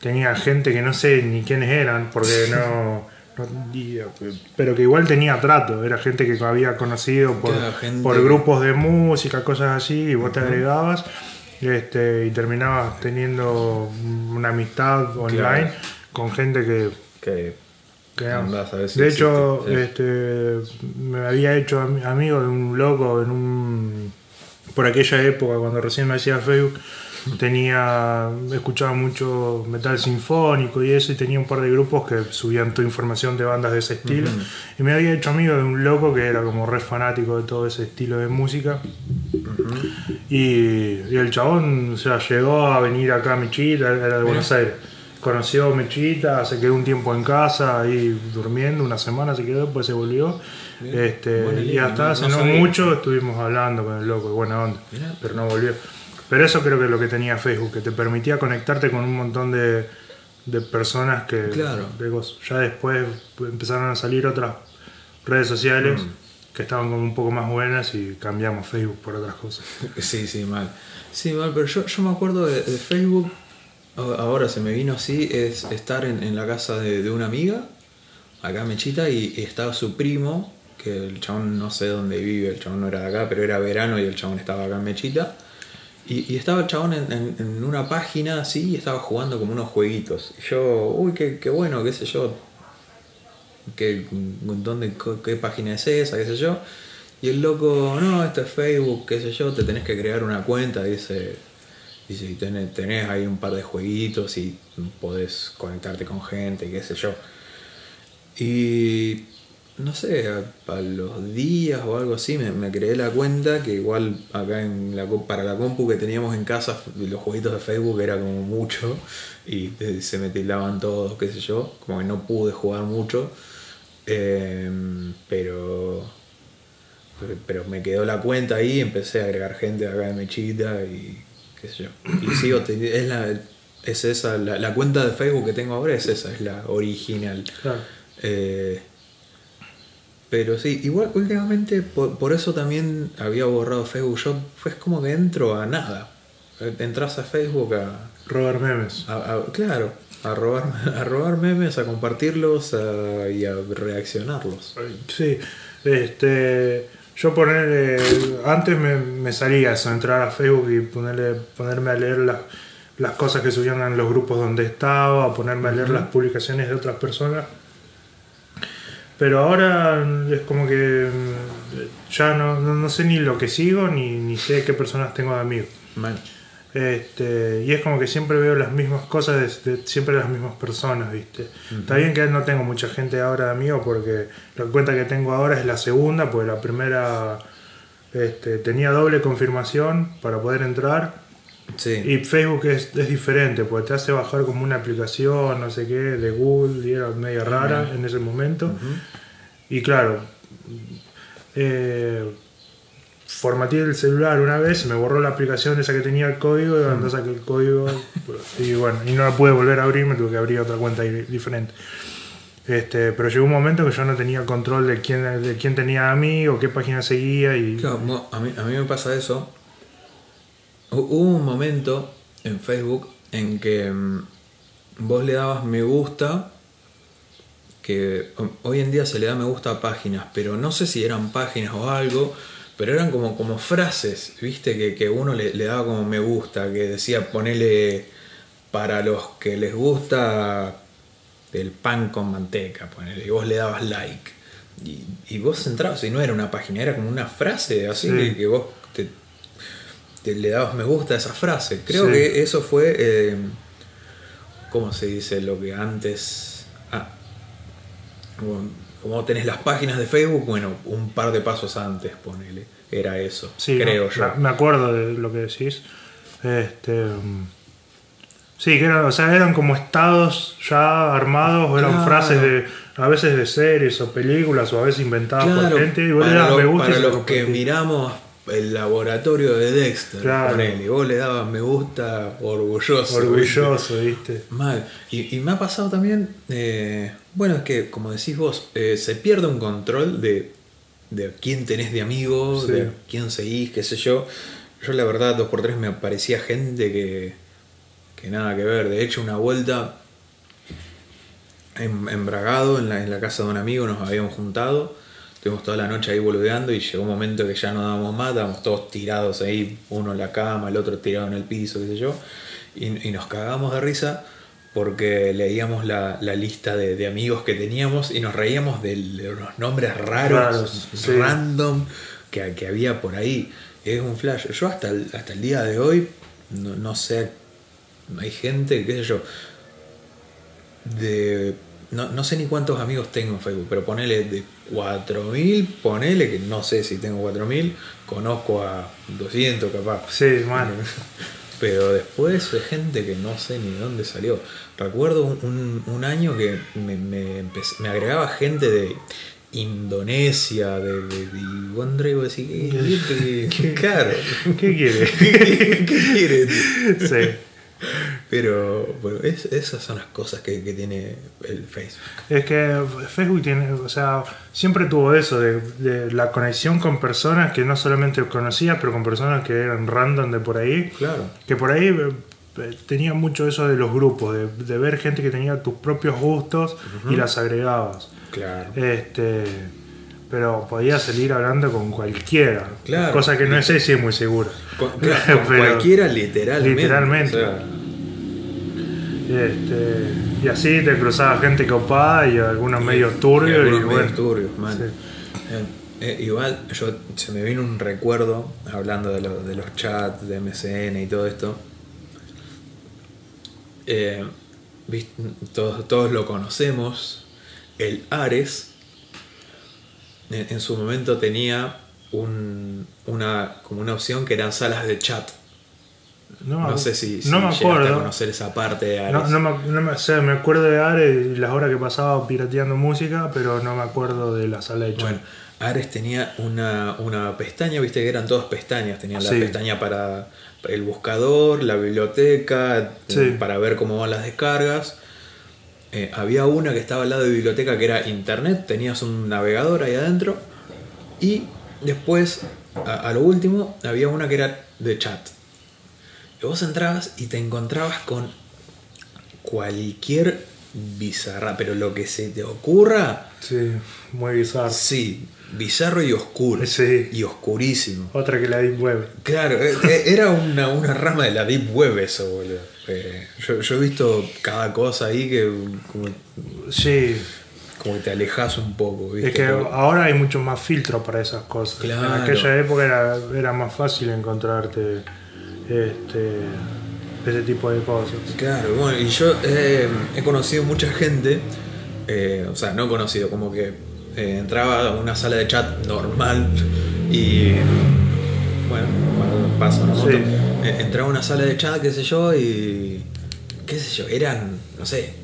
tenía gente que no sé ni quiénes eran, porque no... pero que igual tenía trato, era gente que había conocido por, Claro, gente- por grupos de música, cosas así, y vos te agregabas este, y terminabas teniendo una amistad online con gente que Que que andás a ver si de hecho, este, me había hecho ami- amigo de un loco en un por aquella época cuando recién me hacía Facebook tenía escuchaba mucho metal sinfónico y eso y tenía un par de grupos que subían toda información de bandas de ese estilo. Y me había hecho amigo de un loco que era como re fanático de todo ese estilo de música. Y, y el chabón o sea llegó a venir acá a Michita era de Buenos Aires. Conoció Mechita, se quedó un tiempo en casa ahí durmiendo, una semana se quedó, después se volvió. Este, y hasta hace no, mucho estuvimos hablando con el loco, buena onda, pero no volvió. Pero eso creo que es lo que tenía Facebook, que te permitía conectarte con un montón de, de personas que claro. ya después empezaron a salir otras redes sociales mm. que estaban como un poco más buenas y cambiamos Facebook por otras cosas. Sí, sí, mal. Sí, mal, pero yo, yo me acuerdo de, Facebook, ahora se me vino así, es estar en, la casa de, una amiga, acá Mechita, y, y estaba su primo, que el chabón no sé dónde vive, el chabón no era de acá, pero era verano y el chabón estaba acá en Mechita. Y, estaba el chabón en, una página así y estaba jugando como unos jueguitos. Y yo, uy, qué, bueno, qué sé yo. Qué, ¿Qué página es esa? ¿Qué sé yo? Y el loco, no, esto es Facebook, qué sé yo, te tenés que crear una cuenta, dice. Dice, tenés, tenés ahí un par de jueguitos y podés conectarte con gente, qué sé yo. Y no sé, a, los días o algo así, me, creé la cuenta que igual acá en la, para la compu que teníamos en casa, los jueguitos de Facebook era como mucho y se me tildaban todos, qué sé yo, como que no pude jugar mucho, em, pero, pero me quedó la cuenta ahí, empecé a agregar gente acá de Mechita y qué sé yo. Y sigo, es, la, es esa, la, cuenta de Facebook que tengo ahora es esa, es la original. Eh, pero sí, igual últimamente por, eso también había borrado Facebook. Yo fue como que entro a nada. Entras a Facebook a. Robar memes. claro, a robar, a robar memes, a compartirlos y a reaccionarlos. Sí, este. Yo ponerle. Antes me, salía eso, entrar a Facebook y ponerle, ponerme a leer las, las cosas que subían en los grupos donde estaba, ponerme a leer las publicaciones de otras personas pero ahora es como que mm, ya no, no, sé ni lo que sigo ni, ni sé qué personas tengo de amigos. Este, y es como que siempre veo las mismas cosas de, siempre las mismas personas, ¿viste? Está bien que no tengo mucha gente ahora de amigos porque la cuenta que tengo ahora es la segunda, porque la primera este, tenía doble confirmación para poder entrar. Y Facebook es, es, diferente, porque te hace bajar como una aplicación, no sé qué, de Google, y era media rara en ese momento. Y claro, eh, formateé el celular una vez, me borró la aplicación esa que tenía el código, y cuando saqué el código, y bueno, y no la pude volver a abrir, me tuve que abrir otra cuenta diferente. Este, pero llegó un momento que yo no tenía control de quién, de quién tenía a mí o qué página seguía. Y... Claro, a mí, a mí me pasa eso. Hubo un momento en Facebook en que mm, vos le dabas me gusta que hoy en día se le da me gusta a páginas, pero no sé si eran páginas o algo, pero eran como, como frases, viste, que, que uno le, daba como me gusta, que decía ponele para los que les gusta el pan con manteca, ponele, y vos le dabas like. Y, vos entrabas y no era una página, era como una frase así que, vos te, le dabas me gusta a esa frase. Creo que eso fue, eh, ¿cómo se dice? Lo que antes como, tenés las páginas de Facebook, bueno, un par de pasos antes, ponele. Era eso, creo yo. Me acuerdo de lo que decís. Este. Mm, sí, que eran, o sea, eran como estados ya armados, o eran frases de a veces de series o películas, o a veces inventadas por gente. Y para, para los que miramos el laboratorio de Dexter, claro. y vos le dabas me gusta orgulloso. Orgulloso, ¿viste? Mal. Y, me ha pasado también, eh, bueno, es que como decís vos, eh, se pierde un control de, de quién tenés de amigos, de quién seguís, qué sé yo. Yo la verdad, dos por tres me aparecía gente que, que nada que ver. De hecho, una vuelta en, en Bragado, en la, en la casa de un amigo, nos habíamos juntado Estuvimos toda la noche ahí boludeando y llegó un momento que ya no dábamos más, estábamos todos tirados ahí, uno en la cama, el otro tirado en el piso, qué sé yo, y, nos cagamos de risa porque leíamos la, lista de, amigos que teníamos y nos reíamos de, los nombres raros, random que, que, había por ahí. Es un flash. Yo hasta el, hasta el día de hoy, no, no sé, hay gente, qué sé yo, de no, no, sé ni cuántos amigos tengo en Facebook, pero ponele de 4.000, ponele que no sé si tengo 4.000, conozco a 200 capaz. Sí, bueno. Pero después de gente que no sé ni dónde salió. Recuerdo un, un- un año que me, me, empecé- me agregaba gente de Indonesia, de, de, de y vos, André, vos decís, ¿qué, qué, qué caro? ¿Qué quiere? ¿Qué, qué quiere? sí. Pero bueno, es- esas son las cosas que, que tiene el Facebook. Es que Facebook tiene, o sea, siempre tuvo eso de, de la conexión con personas que no solamente conocías, pero con personas que eran random de por ahí. Claro. Que por ahí eh, tenía mucho eso de los grupos, de, de ver gente que tenía tus propios gustos y las agregabas. Claro. Este, pero podías salir hablando con cualquiera. Claro. Cosa que no sé si es muy segura. Con, claro, con cualquiera literalmente. Literalmente. o sea, Este, y así te cruzaba gente copada y algunos medios turbios. y Y, algunos medios bueno, turbios, man. sí. Eh, eh, igual yo se me vino un recuerdo hablando de, lo- de los chats de MCN y todo esto. Eh, todos, todos lo conocemos. El Ares en, su momento tenía un- una, como una opción que eran salas de chat. No, No sé si, si no me a conocer esa parte de Ares. No, no me, no me- o sea, me acuerdo de Ares y las horas que pasaba pirateando música, pero no me acuerdo de la sala de chat. Bueno, Ares tenía una, una pestaña, viste que eran todas pestañas. Tenían la Sí. pestaña para el buscador, la biblioteca, Sí. para ver cómo van las descargas. Eh, había una que estaba al lado de biblioteca que era internet, tenías un navegador ahí adentro. Y después, a, a lo último, había una que era de chat. Y vos entrabas y te encontrabas con cualquier bizarra, pero lo que se te ocurra, Sí, muy bizarro. Sí, bizarro y oscuro. Sí. Y oscurísimo. Otra que la Deep Web. Claro, eh, eh, era una, una rama de la Deep Web eso, boludo. Eh, yo, yo he visto cada cosa ahí que como, Sí, como que te alejas un poco, ¿viste? es que Pero- ahora hay mucho más filtro para esas cosas. Claro. En aquella época era, era más fácil encontrarte este, ese tipo de cosas. Claro, bueno, y yo eh, he conocido mucha gente, eh, o sea, no he conocido, como que eh, entraba a una sala de chat normal y. Bueno, cuando pasa una moto, Sí. eh, entraba a una sala de chat, qué sé yo, y. qué sé yo, eran, no sé,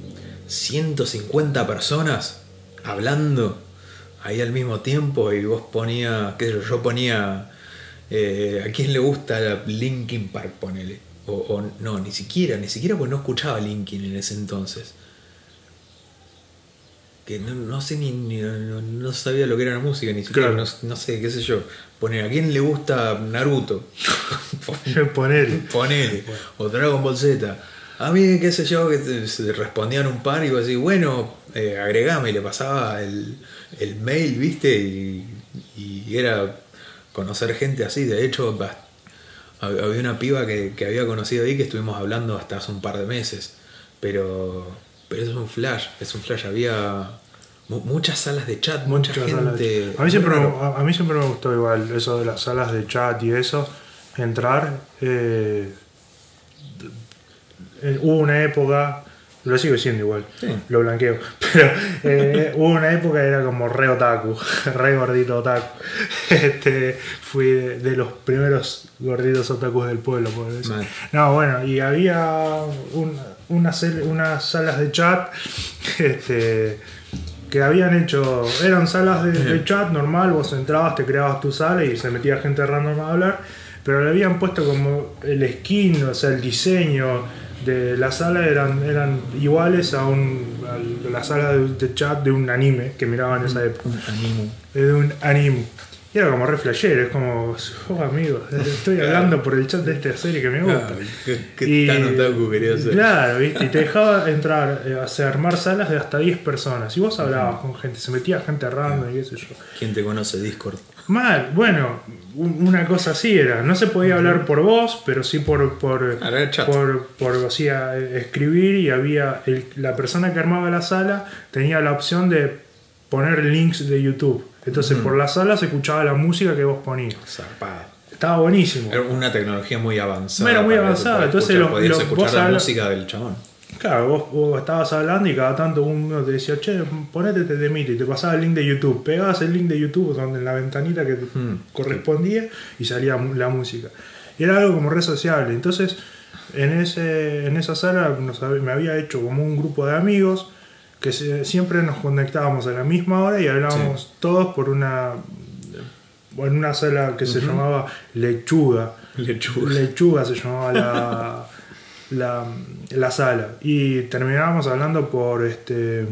150 personas hablando ahí al mismo tiempo y vos ponía, qué sé yo, yo ponía. eh, ¿A quién le gusta la Linkin Park? Ponele. O, o no, ni siquiera, ni siquiera pues no escuchaba Linkin en ese entonces. Que no, no sé ni, ni- no, no sabía lo que era la música, ni siquiera, Claro. no, no sé, qué sé yo. Poner, ¿a quién le gusta Naruto? Poner. Ponele. O Dragon Ball Z. A mí, qué sé yo, que te- respondían un par y vos decís, bueno, eh, agregame, y le pasaba el, el mail, viste, y, y era conocer gente así. De hecho, había una piba que, que había conocido ahí que estuvimos hablando hasta hace un par de meses. Pero, pero eso es un flash, es un flash. Había mu- muchas salas de chat, mucha Muchas gente. A mí, siempre, a, mí siempre me gustó igual eso de las salas de chat y eso. Entrar. eh, hubo una época. Lo sigo siendo igual. Sí. Lo blanqueo. Pero eh, hubo una época que era como re otaku. Re gordito otaku. Este, fui de, de los primeros gorditos otakus del pueblo, por eso. Mal. No, bueno, y había un- unas, unas salas de chat este, que habían hecho, eran salas de, de chat normal, vos entrabas, te creabas tu sala y se metía gente random a hablar, pero le habían puesto como el skin, o sea, el diseño de la sala eran, eran iguales a, un, a la sala de, de chat de un anime que miraba en esa época Un animo. es de un anime. Y era como re flashero, es como, oh amigo, estoy hablando por el chat de esta serie que me gusta. Claro, ¿Qué, qué Y- tan otaku quería ser? Claro, ¿viste? Y te dejaba entrar, eh, sea, armar salas de hasta 10 personas. Y vos hablabas con gente, se metía gente random y qué sé yo. ¿Quién te conoce Discord? Mal, bueno, un- una cosa así era. No se podía hablar por voz, pero sí por, por, por, por eh, escribir y había el- la persona que armaba la sala tenía la opción de poner links de YouTube. Entonces por la sala se escuchaba la música que vos ponías. Zarpada. Estaba buenísimo. Era una tecnología muy avanzada. Era muy avanzada, entonces escuchar, lo- podías lo- escuchar vos la habla- música del chabón. Claro, vos, vos estabas hablando y cada tanto uno te decía, che, ponete este temita y te pasaba el link de YouTube. Pegabas el link de YouTube donde en la ventanita que Hmm. correspondía y salía la música. Y era algo como re sociable. Entonces, en, ese, en esa sala nos me había hecho como un grupo de amigos que se- siempre nos conectábamos a la misma hora y hablábamos todos por una en una sala que se llamaba Lechuga. Lechuga. Lechuga se llamaba la, la, la sala. Y terminábamos hablando por este.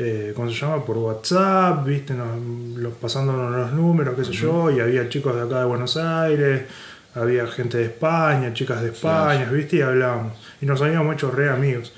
Eh, ¿Cómo se llama? Por WhatsApp, ¿viste? Nos, los- pasándonos los números, qué sé yo. Y había chicos de acá de Buenos Aires, había gente de España, chicas de España, ¿viste? Y hablábamos. Y nos habíamos hecho re amigos.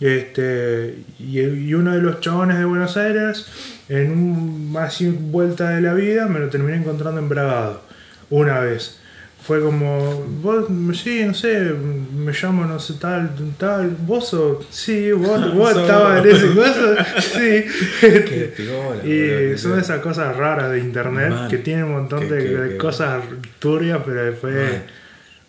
Este, y, y uno de los chabones de Buenos Aires, en un así vuelta de la vida, me lo terminé encontrando en Bragado, una vez. Fue como, vos, sí, no sé, me llamo no sé tal, tal, vos sos, sí, vos, vos estabas en ese coso, sí. Piola, y son piola. esas cosas raras de internet Man, que tienen un montón que- de, que- de que- cosas turbias, pero después Man.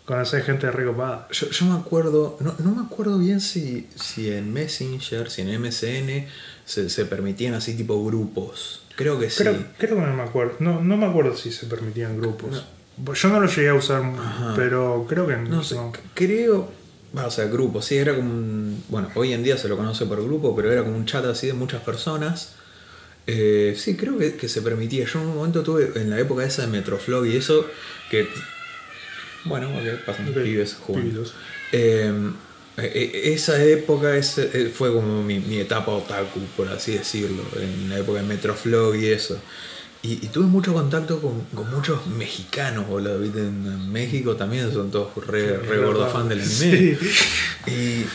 Conocer gente recopada. Yo, yo me acuerdo, no, no me acuerdo bien si, si en Messenger, si en MSN se, se permitían así tipo grupos. Creo que sí. Creo, creo que no me acuerdo. No, no me acuerdo si se permitían grupos. Yo no lo llegué a usar, Ajá. pero creo que No sé, creo. O sea, grupo, sí, era como un. Bueno, hoy en día se lo conoce por grupo, pero era como un chat así de muchas personas. Eh, sí, creo que, que se permitía. Yo en un momento tuve, en la época esa de Metroflog y eso, que. Bueno, ok, pasan Ok, pibes jugando. pibitos. Eh, eh, esa época eh, fue como mi, mi etapa otaku, por así decirlo, en la época de Metroflog y eso. Y, y tuve mucho contacto con, con muchos mexicanos, boludo, ¿viste? En México también son todos re, re gordo fan del anime. Sí. Y,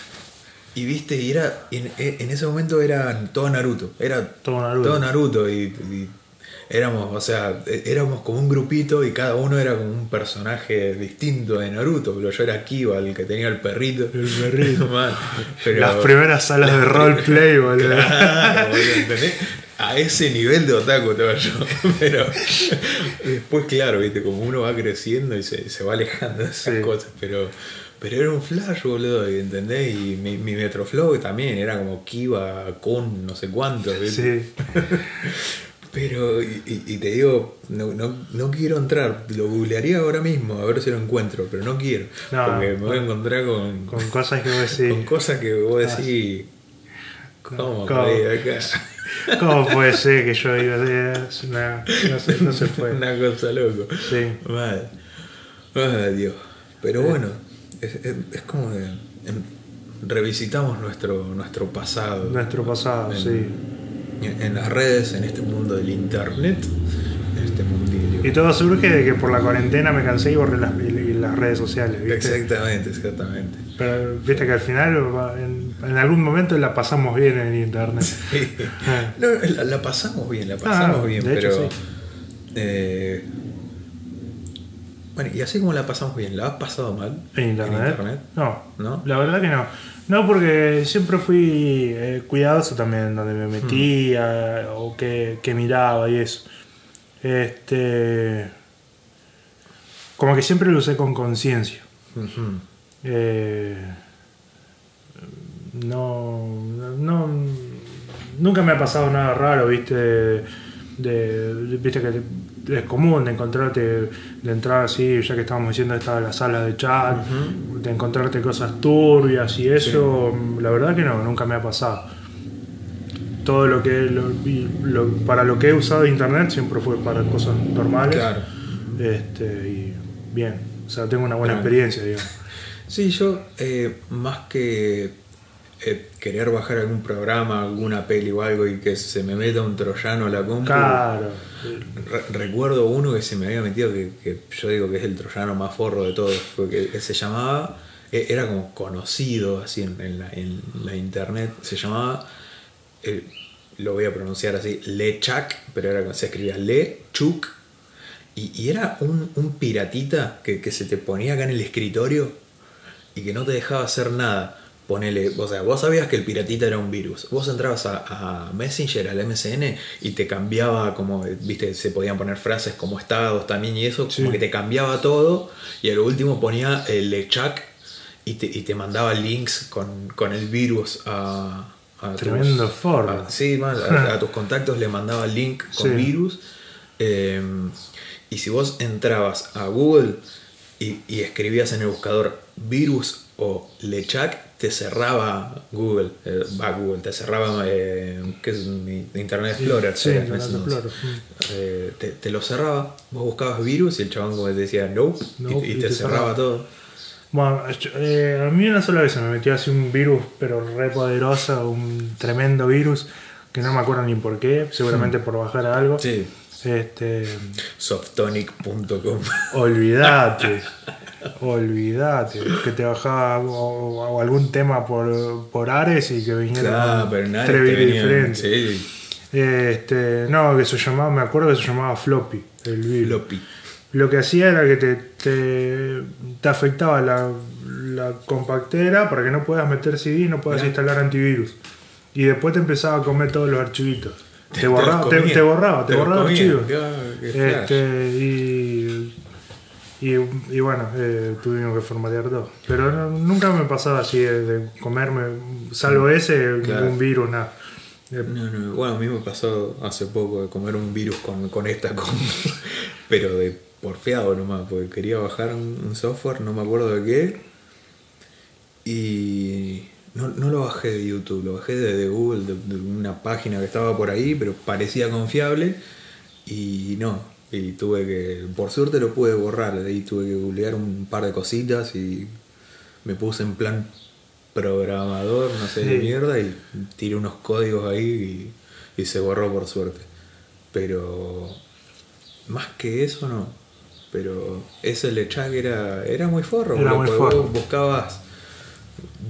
y viste, y era, en, en ese momento era todo Naruto, era Todo Naruto. todo Naruto y, y éramos, o sea, e- éramos como un grupito y cada uno era como un personaje distinto de Naruto, pero yo era Kiba, el que tenía el perrito. El perrito. Man, pero- Las primeras salas de roleplay, boludo. Claro, boludo, ¿entendés? A ese nivel de otaku estaba yo. Pero después, claro, viste, como uno va creciendo y se, se va alejando de esas Sí. cosas. Pero, pero era un flash, boludo, ¿entendés? Y mi, mi Metroflow también era como Kiba, Kun, no sé cuánto, ¿viste? Sí. Pero, y, y- te digo, no, no, no quiero entrar, lo googlearía ahora mismo, a ver si lo encuentro, pero no quiero. No, porque me voy a encontrar con, Con cosas que vos decís. con cosas que vos decís. ¿Cómo? ¿Cómo? acá? ¿Cómo puede ser que yo iba a es una- no, se, no se puede? Una cosa loco. Sí. Mal. Ay, Dios. Pero bueno, es, es- es como que em, revisitamos nuestro, nuestro pasado. Nuestro pasado, en, sí. En, las redes, en este mundo del internet, en este mundillo. Y todo surge de que por la cuarentena me cansé y borré las, y- las redes sociales, ¿viste? Exactamente, exactamente. Pero viste que al final, en, en algún momento la pasamos bien en internet. Ah. No, la, la pasamos bien, la pasamos Ah, bien, de hecho, pero. sí. eh, bueno, y así como la pasamos bien, ¿la has pasado mal? ¿En internet? internet? No, ¿No? la verdad que no. No, porque siempre fui eh, cuidadoso también donde me metía o que, que miraba y eso. Este. Como que siempre lo usé con conciencia. Eh, no, no, nunca me ha pasado nada raro, viste, de, de- viste que es común de encontrarte, de entrar así, ya que estábamos diciendo esta la sala de chat, de encontrarte cosas turbias y eso, la verdad que no, nunca me ha pasado. Todo lo que lo- para lo que he usado internet siempre fue para cosas normales. Claro. Este, y bien, o sea, tengo una buena Claro. experiencia, digamos. Sí, yo eh, más que eh, querer bajar algún programa, alguna peli o algo y que se me meta un troyano a la compu, Claro. re- recuerdo uno que se me había metido que, que yo digo que es el troyano más forro de todos, porque se llamaba, eh, era como conocido así en, en la, en la internet, se llamaba, eh, lo voy a pronunciar así, Lechak, pero era, se escribía Lechuk, y, y era un, un piratita que, que se te ponía acá en el escritorio y que no te dejaba hacer nada. Ponele, o sea, vos sabías que el piratita era un virus. Vos entrabas a, a Messenger, al MSN, y te cambiaba como, viste, se podían poner frases como estados también y eso, Sí. como que te cambiaba todo. Y a lo último ponía el lechak y te, y te mandaba links con, con el virus a. a tus- Tremendo forro. a- sí, man, a, tus contactos le mandaba link con Sí. virus. eh, y si vos entrabas a Google y, y escribías en el buscador virus o Lechak, te cerraba Google, eh, va Google, te cerraba, eh, ¿qué es? Internet Explorer. Sí, era, Internet no. Explorer, Eh, te, te lo cerraba, vos buscabas virus y el chabón como te decía no, Nope, y, y te, cerraba, cerraba. todo. Bueno, eh, a mí una sola vez se me metió así un virus, pero re poderoso, un tremendo virus, que no me acuerdo ni por qué, seguramente por bajar a algo. Sí, Este, softonic.com. olvídate, olvídate, que te bajaba o, o algún tema por, por Ares y que viniera Claro, pero nadie tres te virus venía- diferentes. Sí, Este, no, que se llamaba, me acuerdo que se llamaba floppy, el virus. floppy. Lo que hacía era que te, te, te afectaba la, la compactera para que no puedas meter CD y no puedas instalar antivirus. Y después te empezaba a comer todos los archivitos. Te, Te borraba, te, borraba, te, borraba archivos. flash. Este, y, y, y bueno, eh, tuvimos que formatear todo. Pero no- nunca me pasaba así de, de comerme, salvo ese, Claro. ningún virus, nada. Eh, No, no, bueno, a mí me pasó hace poco de comer un virus con, con esta pero de porfeado nomás, porque quería bajar un, un software, no me acuerdo de qué, y no, no lo bajé de YouTube, lo bajé de, de Google, de, de una página que estaba por ahí, pero parecía confiable, y no, y tuve que, por suerte lo pude borrar, de ahí tuve que googlear un par de cositas y me puse en plan programador, no sé de mierda, y tiré unos códigos ahí y, y se borró por suerte. Pero más que eso no. Pero ese lechag era, era muy forro. Era muy forro. vos buscabas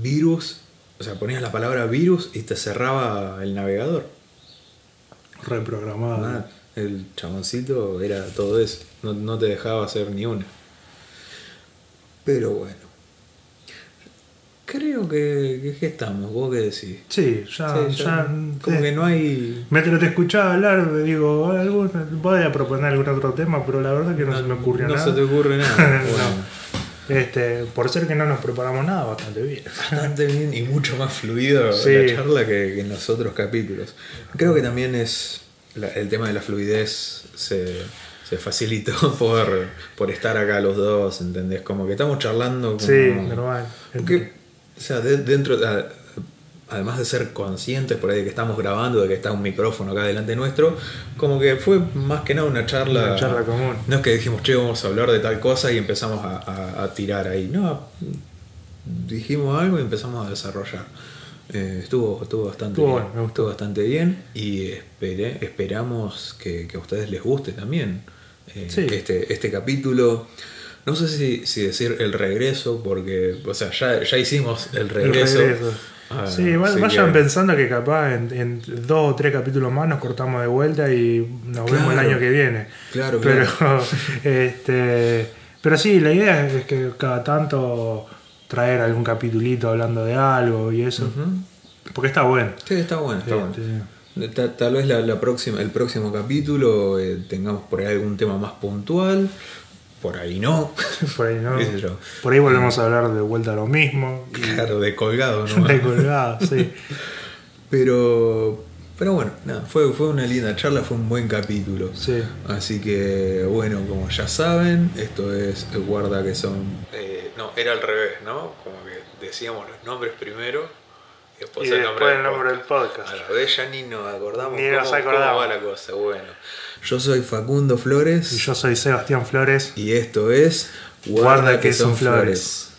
virus, o sea, ponías la palabra virus y te cerraba el navegador. reprogramado. Nada, el chaboncito era todo eso. No, no te dejaba hacer ni una. Pero bueno. Creo que, que, estamos, vos qué decís. Sí, ya, Sí, ya, como que no hay. Mientras te escuchaba hablar, digo, algún, voy a proponer algún otro tema, pero la verdad que no, se me ocurrió no nada. se te ocurre nada. No. Este, por ser que no nos preparamos nada, bastante bien. bastante bien y mucho más fluido Sí. la charla que, que en los otros capítulos. Creo que también es la- el tema de la fluidez se, se facilitó por, por estar acá los dos, ¿entendés? Como que estamos charlando como, Sí, normal. Porque, o sea, de- dentro, además de ser conscientes por ahí de que estamos grabando, de que está un micrófono acá delante nuestro, como que fue más que nada una charla. Una charla común. No es que dijimos, che, vamos a hablar de tal cosa y empezamos a, a- a tirar ahí. No, dijimos algo y empezamos a desarrollar. Eh, estuvo, estuvo bastante Estuvo bien. bueno, me gustó. Bastante bien y esperé, esperamos que, que a ustedes les guste también. eh, Sí. este, este capítulo. No sé si, si decir el regreso, porque, o sea, ya, ya hicimos el El regreso. Ah, sí, vayan que- pensando que capaz en, en dos o tres capítulos más nos cortamos de vuelta y nos vemos el año que viene. Claro, Pero, claro. este, pero sí, la idea es que cada tanto traer algún capitulito hablando de algo y eso. Porque está bueno. Sí, está bueno, está bueno. Este, Ta- Tal vez la, la próxima, el próximo capítulo eh, tengamos por ahí algún tema más puntual, por ahí no. por ahí no. Por ahí volvemos a hablar de vuelta a lo mismo. Claro, de colgado nomás. de colgado, sí. Pero, pero bueno, nada, fue, fue una linda charla, fue un buen capítulo. Sí. Así que, bueno, como ya saben, esto es Guarda que son. eh, no, era al revés, ¿no? Como que decíamos los nombres primero y después, Y el, nombre después del el nombre del podcast. A la vez ya ni nos acordamos Ni cómo, nos cómo acordamos. va la cosa. Bueno, yo soy Facundo Flores Y yo soy Sebastián Flores. y esto es Guarda que son flores.